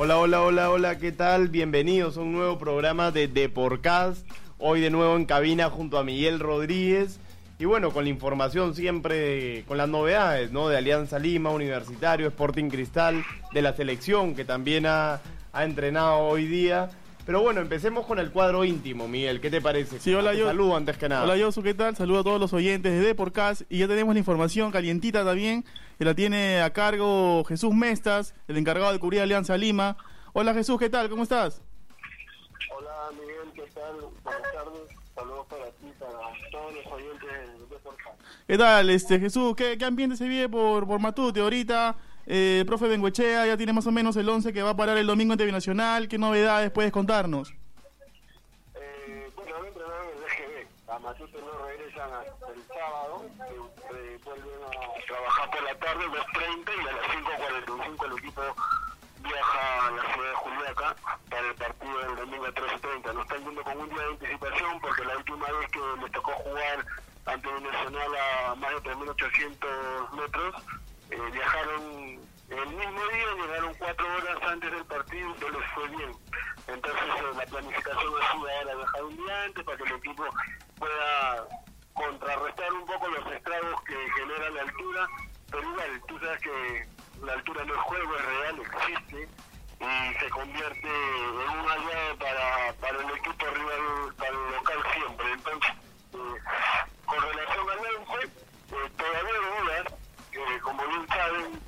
Hola, hola, hola, hola, ¿qué tal? Bienvenidos a un nuevo programa de Deporcast. Hoy de nuevo en cabina junto a Miguel Rodríguez. Y bueno, con la información siempre, con las novedades, ¿no? De Alianza Lima, Universitario, Sporting Cristal, de la selección que también ha, ha entrenado hoy día. Pero bueno, empecemos con el cuadro íntimo, Miguel. ¿Qué te parece? Sí, hola, yo. Saludo antes que nada. Hola, Yosu, ¿qué tal? Saludo a todos los oyentes de Deporcast. Y ya tenemos la información calientita también, que la tiene a cargo Jesús Mestas, el encargado de cubrir Alianza Lima. Hola, Jesús, ¿qué tal? ¿Cómo estás? Hola Miguel, ¿qué tal? Buenas tardes. Saludos para ti, para todos los oyentes de Deportes. ¿Qué tal, este Jesús? ¿Qué, qué ambiente se vive por, por Matute ahorita? Eh, profe Benguechea ya tiene más o menos el 11 que va a parar el domingo ante Binacional. ¿Qué novedades puedes contarnos? Eh, bueno, el EGB. A Matute no regresan hasta el sábado. eh, vuelven a trabajar por la tarde, 2.30 y a las 5.45 el equipo viaja a la ciudad de Juliaca para el partido del domingo a 13.30. Nos están yendo con un día de anticipación porque la última vez que les tocó jugar ante un nacional a más de 3.800 metros, eh, viajaron el mismo día, llegaron cuatro horas antes del partido y no les fue bien. Entonces eh, la planificación sido ahora viajar un día antes para que el equipo pueda contrarrestar un poco los estragos que genera la altura, pero igual, tú sabes que la altura no es juego, es real, existe y se convierte en un aliado para, para el equipo rival, para el local siempre. Entonces, eh, con relación al 11, eh, todavía hay dudas, eh, como bien saben,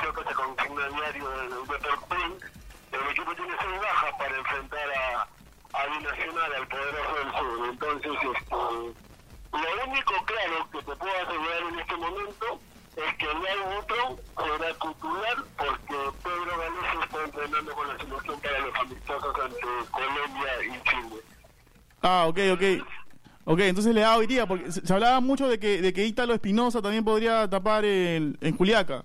que se diario el el equipo tiene seis bajas para enfrentar a, a Binacional, al poderoso del sur. Entonces, este, lo único claro que te puedo asegurar en este momento es que hay otro será titular porque Pedro Galeso está entrenando con la selección para los amistosos ante Colombia y Chile. Ah, ok, ok. Ok, entonces le da hoy día, porque se, hablaba mucho de que, de que Ítalo Espinosa también podría tapar el, en Juliaca.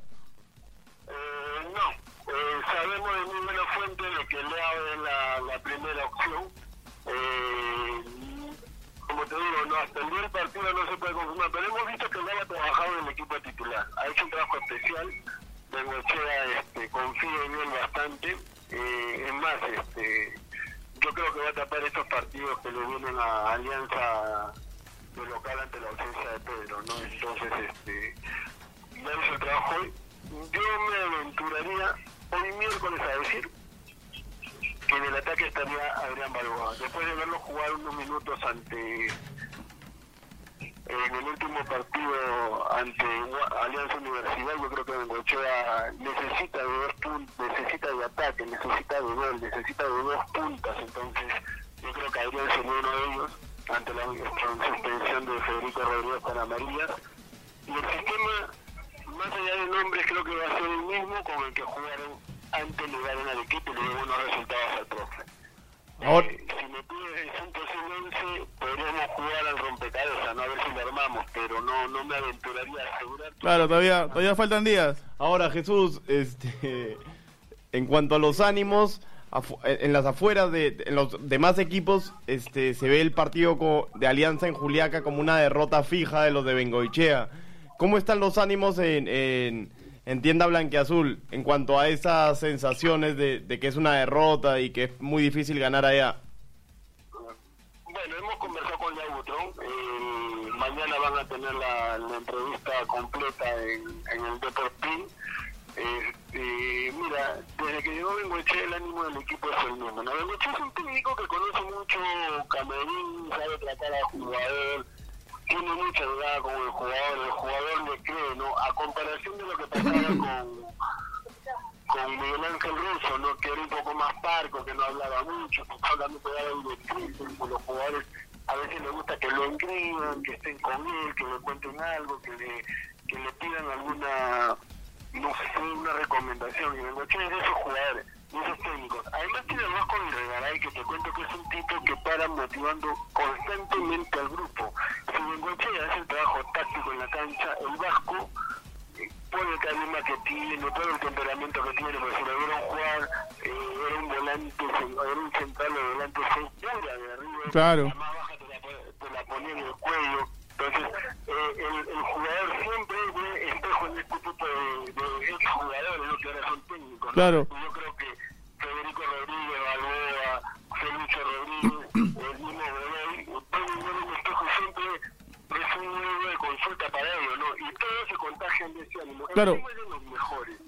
Eh, no, eh, sabemos de muy buena fuente de que Leao es la, la primera opción. Eh, como no, hasta el partido no se puede confirmar, pero hemos visto que Leao ha trabajado en el equipo titular. Ha hecho un trabajo especial. Bengochea este, confía en él bastante. Eh, es más, este, yo creo que va a tapar estos partidos que le vienen a Alianza de local ante la ausencia de Pedro, ¿no? Entonces, este, ya el trabajo hoy. Yo me aventuraría hoy miércoles a decir que en el ataque estaría Adrián Balboa. Después de verlo jugar unos minutos ante en el último partido ante Alianza Universidad, yo creo que Bengochea necesita de dos puntos, necesita de ataque, necesita de gol, necesita de dos puntas, entonces yo creo que Adrián sería uno de ellos ante la suspensión de Federico Rodríguez para María. Y el sistema, más allá de nombres, creo que va a ser el mismo con el que jugaron antes le dieron al equipo y le dieron buenos resultados al profe. Ahora- Eh, si me pides un posible 11, podríamos jugar al rompecabezas, ¿no? a ver si lo armamos, pero no, no me aventuraría a asegurar. Claro, todavía, todavía faltan días. Ahora, Jesús, este, en cuanto a los ánimos, en las afueras de en los demás equipos, este, se ve el partido de Alianza en Juliaca como una derrota fija de los de Bengoichea. ¿Cómo están los ánimos en, en, en tienda blanqueazul en cuanto a esas sensaciones de, que es una derrota y que es muy difícil ganar allá? Bueno, hemos conversado con Yautron. Eh, mañana van a tener la, entrevista completa en, el Deportín. Eh, mira, desde que llegó Bengoche el ánimo del equipo es el mismo. Bengoche es un técnico que conoce mucho camerín, sabe tratar al jugador, tiene mucha edad con el jugador, el jugador le cree, ¿no? A comparación de lo que pasaba con con Miguel Ángel Russo, ¿no? que era un poco más parco, que no hablaba mucho, que estaba hablando de directrices, con los jugadores a veces les gusta que lo inscriban, que estén con él, que le cuenten algo, que le, que le pidan alguna, no sé, una recomendación. Y Bengoche es de esos jugadores, de esos técnicos. Además tiene más con Regaray, que te cuento que es un tipo que para motivando constantemente al grupo. Si Bengoche hace el trabajo táctico en la cancha, el Vasco por el carisma que tiene, por el temperamento que tiene, porque si lo vieron jugar, eh, era un volante, era un central de volante segura de arriba, Claro. la más baja te la, te la ponía en el cuello. Entonces, eh, el, el jugador siempre ve espejo en este tipo de, de exjugadores, ¿no? que ahora son técnicos. ¿no? Claro. Y yo creo que contagian de ese ánimo. El Claro.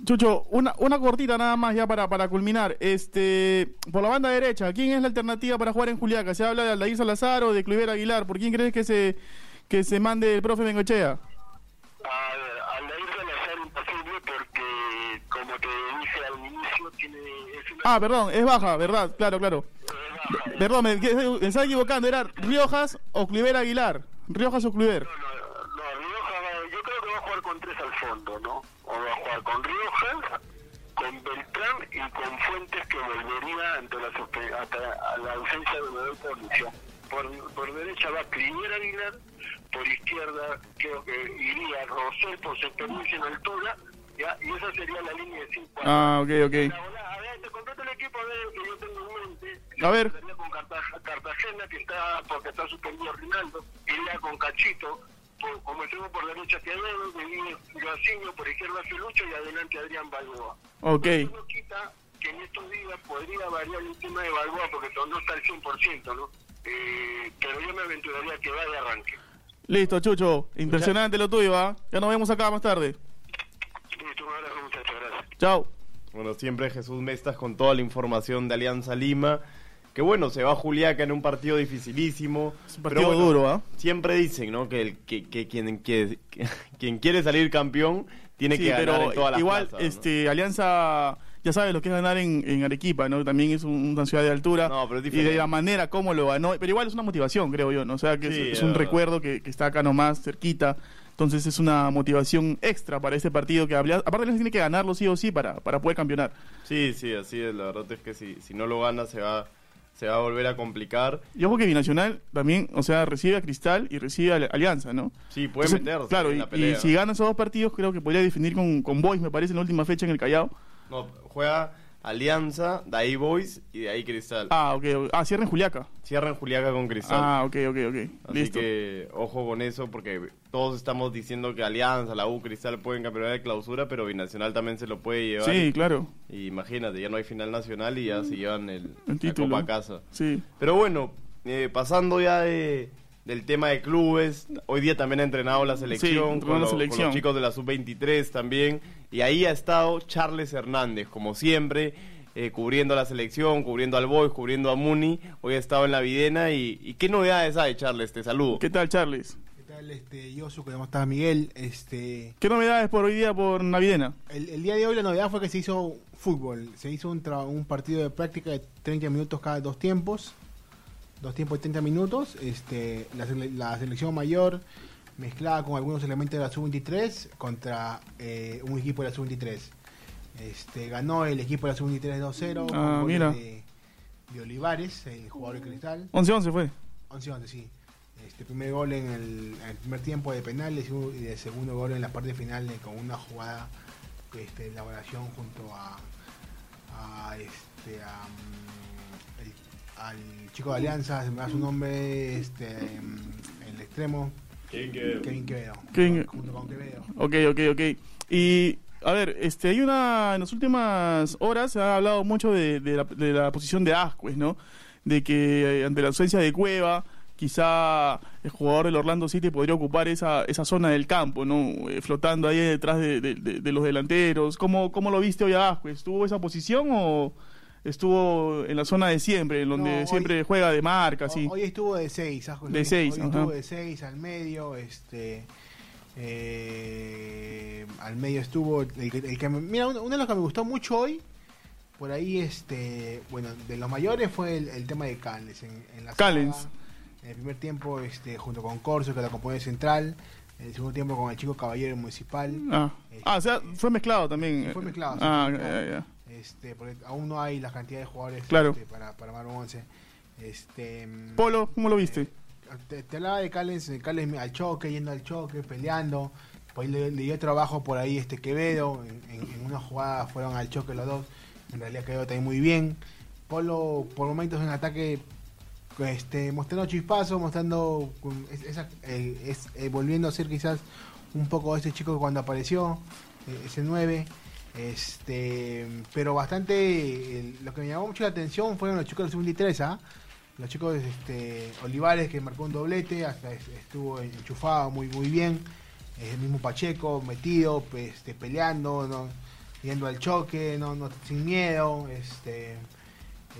Chucho, una, una cortita nada más ya para, para culminar. Este, por la banda derecha, ¿quién es la alternativa para jugar en Juliaca? ¿Se habla de Aldair Salazar o de Cluiver Aguilar? ¿Por quién crees que se, que se mande el profe Bengochea? A ver, al ir Salazar imposible porque, como te dije al inicio, tiene, es una... Ah, perdón, es baja, ¿verdad? Claro, claro. es baja. Perdón, me, me estaba equivocando. ¿Era Riojas o Cluiver Aguilar? ¿Riojas o Cluiver? No, no, Rioja, va- yo creo que va a jugar con tres al fondo, ¿no? O va a jugar con Rioja, con Beltrán y con Fuentes que volvería ante la, suspe- ante- a la ausencia de Medel por. Por, por derecha va Clinier Aguilar, por izquierda creo que iría Rosel por experiencia en altura, ¿ya? y esa sería la línea de cinco. Ah, ok, ok. A ver, te contrato el equipo ver, que yo tengo en mente. A ver. Con Cartag- Cartagena, que está, porque está suspendido Rinaldo. Iría con Cachito, decimos por derecha Quevedo, de Gaciño, por izquierda Felucho y adelante Adrián Balboa. Ok. Eso no quita que en estos días podría variar el tema de Balboa, porque no está al 100%, ¿no? Eh, pero yo me aventuraría que vaya arranque. Listo, Chucho. Impresionante lo tuyo, ¿ah? Ya nos vemos acá más tarde. Listo, un abrazo, muchachos, gracias. Chao. Bueno, siempre Jesús Mestas con toda la información de Alianza Lima. Que bueno, se va Juliaca en un partido dificilísimo. Es un pero partido bueno, duro, ¿ah? Siempre dicen, ¿no? Que, el, que, que quien, que, quien quiere salir campeón tiene Sí, que ganar pero en todas las igual, plazas, ¿no? este, Alianza, ya sabes lo que es ganar en, en Arequipa, ¿no? También es un- una ciudad de altura. No, pero es y de la manera como lo ganó, pero igual es una motivación, creo yo, ¿no? O sea, que Sí, es, un recuerdo que, que está acá nomás, cerquita. Entonces es una motivación extra para este partido que habla- aparte Alianza tiene que ganarlo sí o sí para, para poder campeonar. Sí, sí, así es. La verdad es que si, si no lo gana se va, se va a volver a complicar. Y ojo que Binacional también, o sea, recibe a Cristal y recibe a Alianza, ¿no? Sí, puede Entonces, meterse Claro, en y, si gana esos dos partidos, creo que podría definir con, con Boys, me parece, en la última fecha en el Callao. No, juega Alianza, de ahí Boys y de ahí Cristal. Ah, ok. ok. Ah, cierra en Juliaca. Cierran Juliaca con Cristal. Ah, ok, ok, ok. Así Listo. que ojo con eso porque todos estamos diciendo que Alianza, la U, Cristal pueden campeonar de clausura, pero Binacional también se lo puede llevar. Sí, claro. Y imagínate, ya no hay final nacional y ya se llevan el, El la título. Copa a casa. Sí. Pero bueno, eh, pasando ya de, del tema de clubes, hoy día también ha entrenado la selección, entrenó con, la lo- con selección. los chicos de la sub-23 también, y ahí ha estado Charles Hernández, como siempre, eh, cubriendo a la selección, cubriendo al Boys, cubriendo a Muni, hoy ha estado en la Videna, y, y ¿qué novedades hay, Charles? Te saludo. ¿Qué tal, Charles? ¿Qué tal, este, Yosu? ¿Cómo estás, Miguel? Este, ¿Qué novedades por hoy día por Navidena? el, el día de hoy la novedad fue que se hizo fútbol. Se hizo un, tra- un partido de práctica de 30 minutos cada dos tiempos. Dos tiempos de 30 minutos. Este, la, sele- la selección mayor mezclada con algunos elementos de la sub-23 contra eh, un equipo de la sub-23. Este, ganó el equipo de la sub-23 2-0. con Ah, mira. De, de Olivares, el jugador de Cristal. 11-11 fue. 11-11, sí. Este primer gol en el, en el primer tiempo de penales y el segundo gol en la parte final eh, con una jugada este, de elaboración junto a, a este a, mm, al chico de Alianza, se me da su nombre, este mm, el extremo, Kevin Quevedo. Kevin- Junto con Quevedo. Ok, ok, ok. Y, a ver, este, hay una. En las últimas horas se ha hablado mucho de, de la, de la posición de Ascuez, ¿no? De que eh, ante la ausencia de Cueva, quizá el jugador del Orlando City podría ocupar esa, esa zona del campo, ¿no? Eh, flotando ahí detrás de, de- de- de los delanteros. ¿Cómo, ¿Cómo lo viste hoy a Ascuez? ¿Estuvo esa posición o estuvo en la zona de siempre, en donde No, hoy- siempre juega de marca, así? Hoy estuvo de 6, De seis, Hoy ajá. estuvo de 6 al medio, este eh, al medio estuvo el, que- el que mira uno, uno de los que me gustó mucho hoy por ahí este bueno de los mayores fue el, el tema de Callens en, en la Callens. saga. en el primer tiempo este junto con Corso que la compone central en el segundo tiempo con el chico Caballero Municipal Ah. ah, o sea, fue mezclado también. Sí, fue mezclado, sí, Ah, fue mezclado. ya, ya. Este porque aún no hay la cantidad de jugadores Claro. este, para para armar un 11 este Polo, ¿cómo lo viste? te, te hablaba de Callens, eh, Callens al choque, yendo al choque, peleando. Por ahí le, le dio trabajo por ahí este Quevedo. En, en- en una jugada fueron al choque los dos. En realidad Quevedo también muy bien. Polo, por momentos en ataque, este, mostrando chispazo, mostrando. esa- eh, es, eh, volviendo a ser quizás un poco ese chico que cuando apareció, eh, ese 9. Este, pero bastante. lo que me llamó mucho la atención fueron los chicos del sub-23, ¿ah? Los chicos este, Olivares que marcó un doblete, hasta es- estuvo enchufado muy muy bien. El mismo Pacheco, metido, este, peleando, no, yendo al choque, no, no, sin miedo. Este,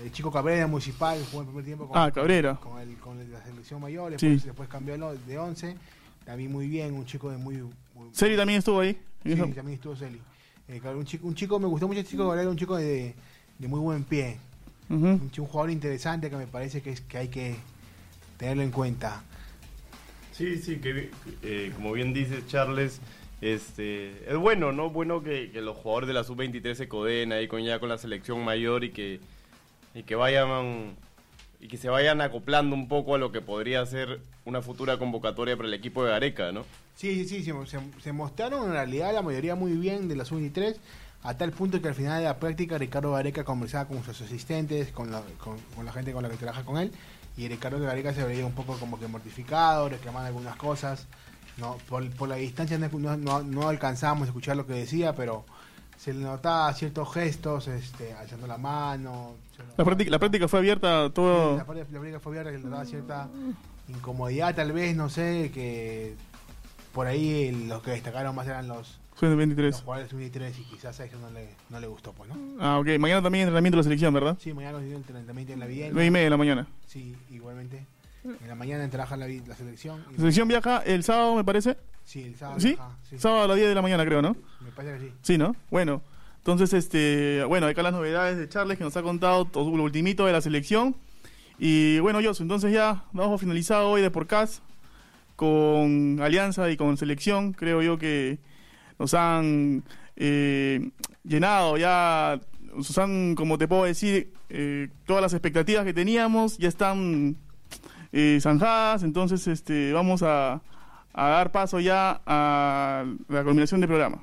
el chico Cabrera municipal jugó el primer tiempo con, Ah, Cabrera. con, el- con la selección mayor, Sí. después, después cambió de 11. También muy bien, un chico de muy. muy también estuvo ahí. Sí, también estuvo Celi. Eh, claro, un, chico, un chico, me gustó mucho el chico Cabrera, un chico de, de muy buen pie. Un, jugador interesante que me parece que, es, que hay que tenerlo en cuenta. Sí, sí, que eh, como bien dice Charles, este es bueno, ¿no? Bueno que, que los jugadores de la sub-23 se codeen ahí con ya con la selección mayor y que y que vayan y que se vayan acoplando un poco a lo que podría ser una futura convocatoria para el equipo de Gareca, ¿no? Sí, sí, sí, se, se- mostraron en realidad la mayoría muy bien de la sub-23, a tal punto que al final de la práctica Ricardo Gareca conversaba con sus asistentes, con la, con, con la gente con la que trabaja con él, y Ricardo Gareca se veía un poco como que mortificado, reclamando algunas cosas. No, por, por la distancia no, no- no alcanzábamos a escuchar lo que decía, pero se le notaba ciertos gestos, este, alzando la mano. La notaba- práctica, la práctica fue abierta todo. la práctica fue abierta que le daba cierta incomodidad, tal vez, no sé, que por ahí los que destacaron más eran los, Fue en el los 23. jugadores de 23 y quizás a eso no le, no le gustó, pues, ¿no? Ah, ok. Mañana también entrenamiento de la selección, ¿verdad? Sí, mañana nos dio entrenamiento en la Viena. 9 y media de la mañana. Sí, igualmente. En la mañana trabaja la, la selección. La selección viaja el sábado, me parece. Sí, el sábado. ¿Sí? sí. Sábado a las 10 de la mañana, creo, ¿no? Me parece que sí. Sí, ¿no? Bueno, entonces, este, bueno, acá las novedades de Charles que nos ha contado todo lo ultimito de la selección. Y bueno, Josu, entonces ya damos por finalizado hoy de Podcast con Alianza y con Selección. Creo yo que nos han eh, llenado ya, nos han, como te puedo decir, eh, todas las expectativas que teníamos ya están eh, zanjadas. Entonces, este, vamos a, a dar paso ya a la culminación del programa.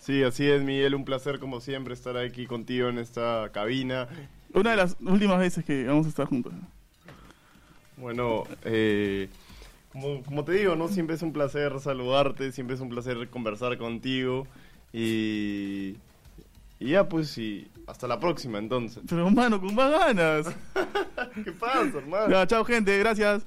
Sí, así es, Miguel, un placer como siempre estar aquí contigo en esta cabina. Una de las últimas veces que vamos a estar juntos. Bueno, eh, como, como te digo, ¿no? Siempre es un placer saludarte, siempre es un placer conversar contigo y, y ya pues y hasta la próxima entonces. Pero hermano, con más ganas. ¿Qué pasa, hermano? Ya, chao gente, gracias.